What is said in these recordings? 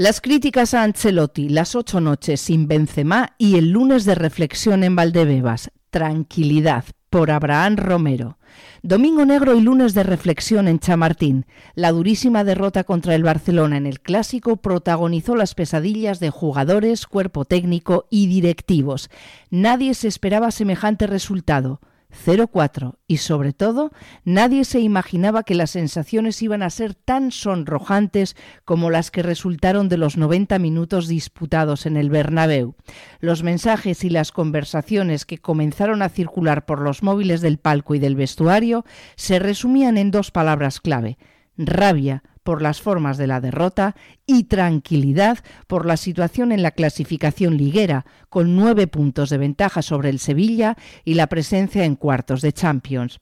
Las críticas a Ancelotti, las ocho noches sin Benzema y el lunes de reflexión en Valdebebas. Tranquilidad por Abraham Romero. Domingo negro y lunes de reflexión en Chamartín. La durísima derrota contra el Barcelona en el clásico protagonizó las pesadillas de jugadores, cuerpo técnico y directivos. Nadie se esperaba semejante resultado. 0-4 y sobre todo nadie se imaginaba que las sensaciones iban a ser tan sonrojantes como las que resultaron de los 90 minutos disputados en el Bernabéu. Los mensajes y las conversaciones que comenzaron a circular por los móviles del palco y del vestuario se resumían en dos palabras clave: rabia por las formas de la derrota y tranquilidad por la situación en la clasificación liguera, con nueve puntos de ventaja sobre el Sevilla y la presencia en cuartos de Champions.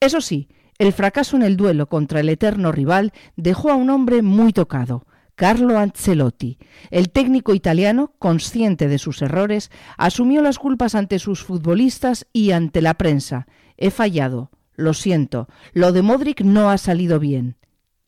Eso sí, el fracaso en el duelo contra el eterno rival dejó a un hombre muy tocado. Carlo Ancelotti. El técnico italiano, consciente de sus errores, asumió las culpas ante sus futbolistas y ante la prensa. He fallado, lo siento, lo de Modric no ha salido bien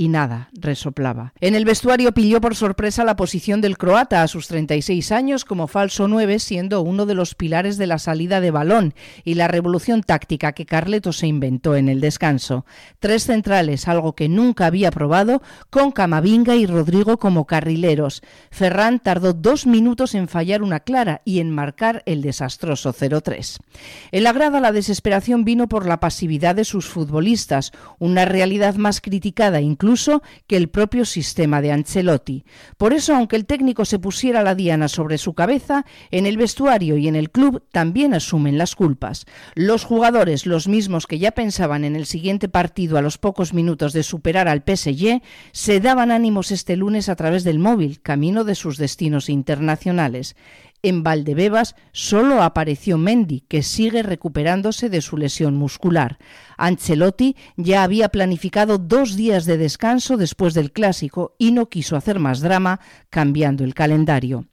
y nada, resoplaba. En el vestuario pilló por sorpresa la posición del croata a sus 36 años como falso 9, siendo uno de los pilares de la salida de balón y la revolución táctica que Carleto se inventó en el descanso. Tres centrales, algo que nunca había probado, con Camavinga y Rodrigo como carrileros. Ferran tardó dos minutos en fallar una clara y en marcar el desastroso 0-3. En la grada la desesperación vino por la pasividad de sus futbolistas, una realidad más criticada incluso que el propio sistema de Ancelotti. Por eso, aunque el técnico se pusiera la diana sobre su cabeza, en el vestuario y en el club también asumen las culpas. Los jugadores, los mismos que ya pensaban en el siguiente partido a los pocos minutos de superar al PSG, se daban ánimos este lunes a través del móvil, camino de sus destinos internacionales. En Valdebebas solo apareció Mendy, que sigue recuperándose de su lesión muscular. Ancelotti ya había planificado dos días de descanso después del clásico y no quiso hacer más drama cambiando el calendario.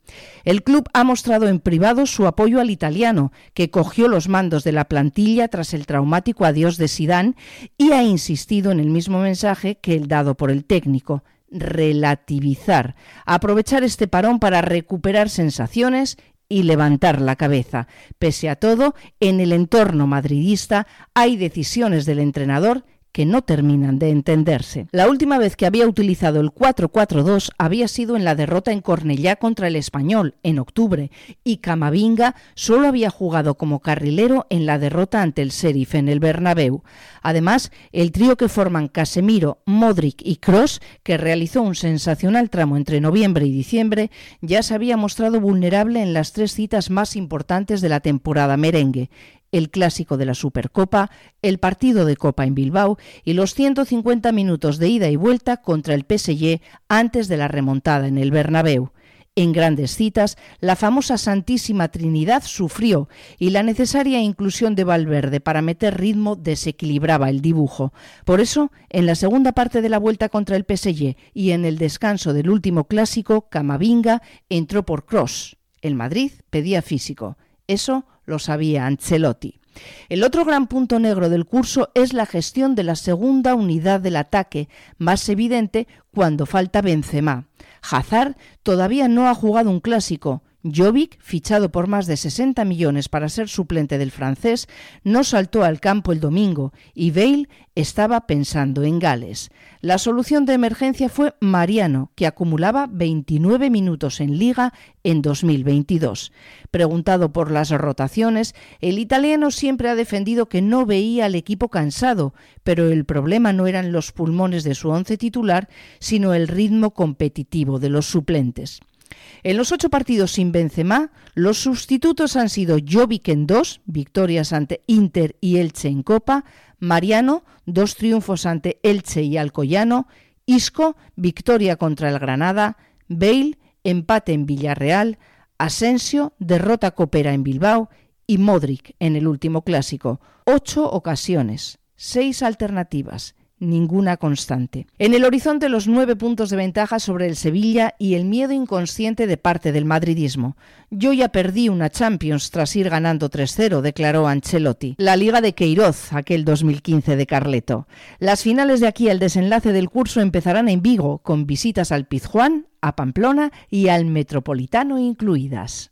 El club ha mostrado en privado su apoyo al italiano, que cogió los mandos de la plantilla tras el traumático adiós de Sidán y ha insistido en el mismo mensaje que el dado por el técnico relativizar, aprovechar este parón para recuperar sensaciones y levantar la cabeza. Pese a todo, en el entorno madridista hay decisiones del entrenador que no terminan de entenderse. La última vez que había utilizado el 4-4-2 había sido en la derrota en Cornellá contra el Español en octubre y Camavinga solo había jugado como carrilero en la derrota ante el Sheriff en el Bernabéu. Además, el trío que forman Casemiro, Modric y Cross, que realizó un sensacional tramo entre noviembre y diciembre, ya se había mostrado vulnerable en las tres citas más importantes de la temporada merengue el clásico de la Supercopa, el partido de Copa en Bilbao y los 150 minutos de ida y vuelta contra el PSG antes de la remontada en el Bernabéu. En grandes citas, la famosa Santísima Trinidad sufrió y la necesaria inclusión de Valverde para meter ritmo desequilibraba el dibujo. Por eso, en la segunda parte de la vuelta contra el PSG y en el descanso del último clásico, Camavinga entró por Cross. El Madrid pedía físico. Eso lo sabía Ancelotti. El otro gran punto negro del curso es la gestión de la segunda unidad del ataque, más evidente cuando falta Benzema. Hazard todavía no ha jugado un clásico Jovic, fichado por más de 60 millones para ser suplente del francés, no saltó al campo el domingo y Bale estaba pensando en Gales. La solución de emergencia fue Mariano, que acumulaba 29 minutos en liga en 2022. Preguntado por las rotaciones, el italiano siempre ha defendido que no veía al equipo cansado, pero el problema no eran los pulmones de su once titular, sino el ritmo competitivo de los suplentes. En los ocho partidos sin Benzema, los sustitutos han sido Jovic en dos, victorias ante Inter y Elche en Copa, Mariano, dos triunfos ante Elche y Alcoyano, Isco, victoria contra el Granada, Bale, empate en Villarreal, Asensio, derrota copera en Bilbao y Modric en el último clásico. Ocho ocasiones, seis alternativas ninguna constante. En el horizonte los nueve puntos de ventaja sobre el Sevilla y el miedo inconsciente de parte del madridismo. Yo ya perdí una Champions tras ir ganando 3-0, declaró Ancelotti. La Liga de Queiroz, aquel 2015 de Carleto. Las finales de aquí al desenlace del curso empezarán en Vigo, con visitas al Pizjuán, a Pamplona y al Metropolitano incluidas.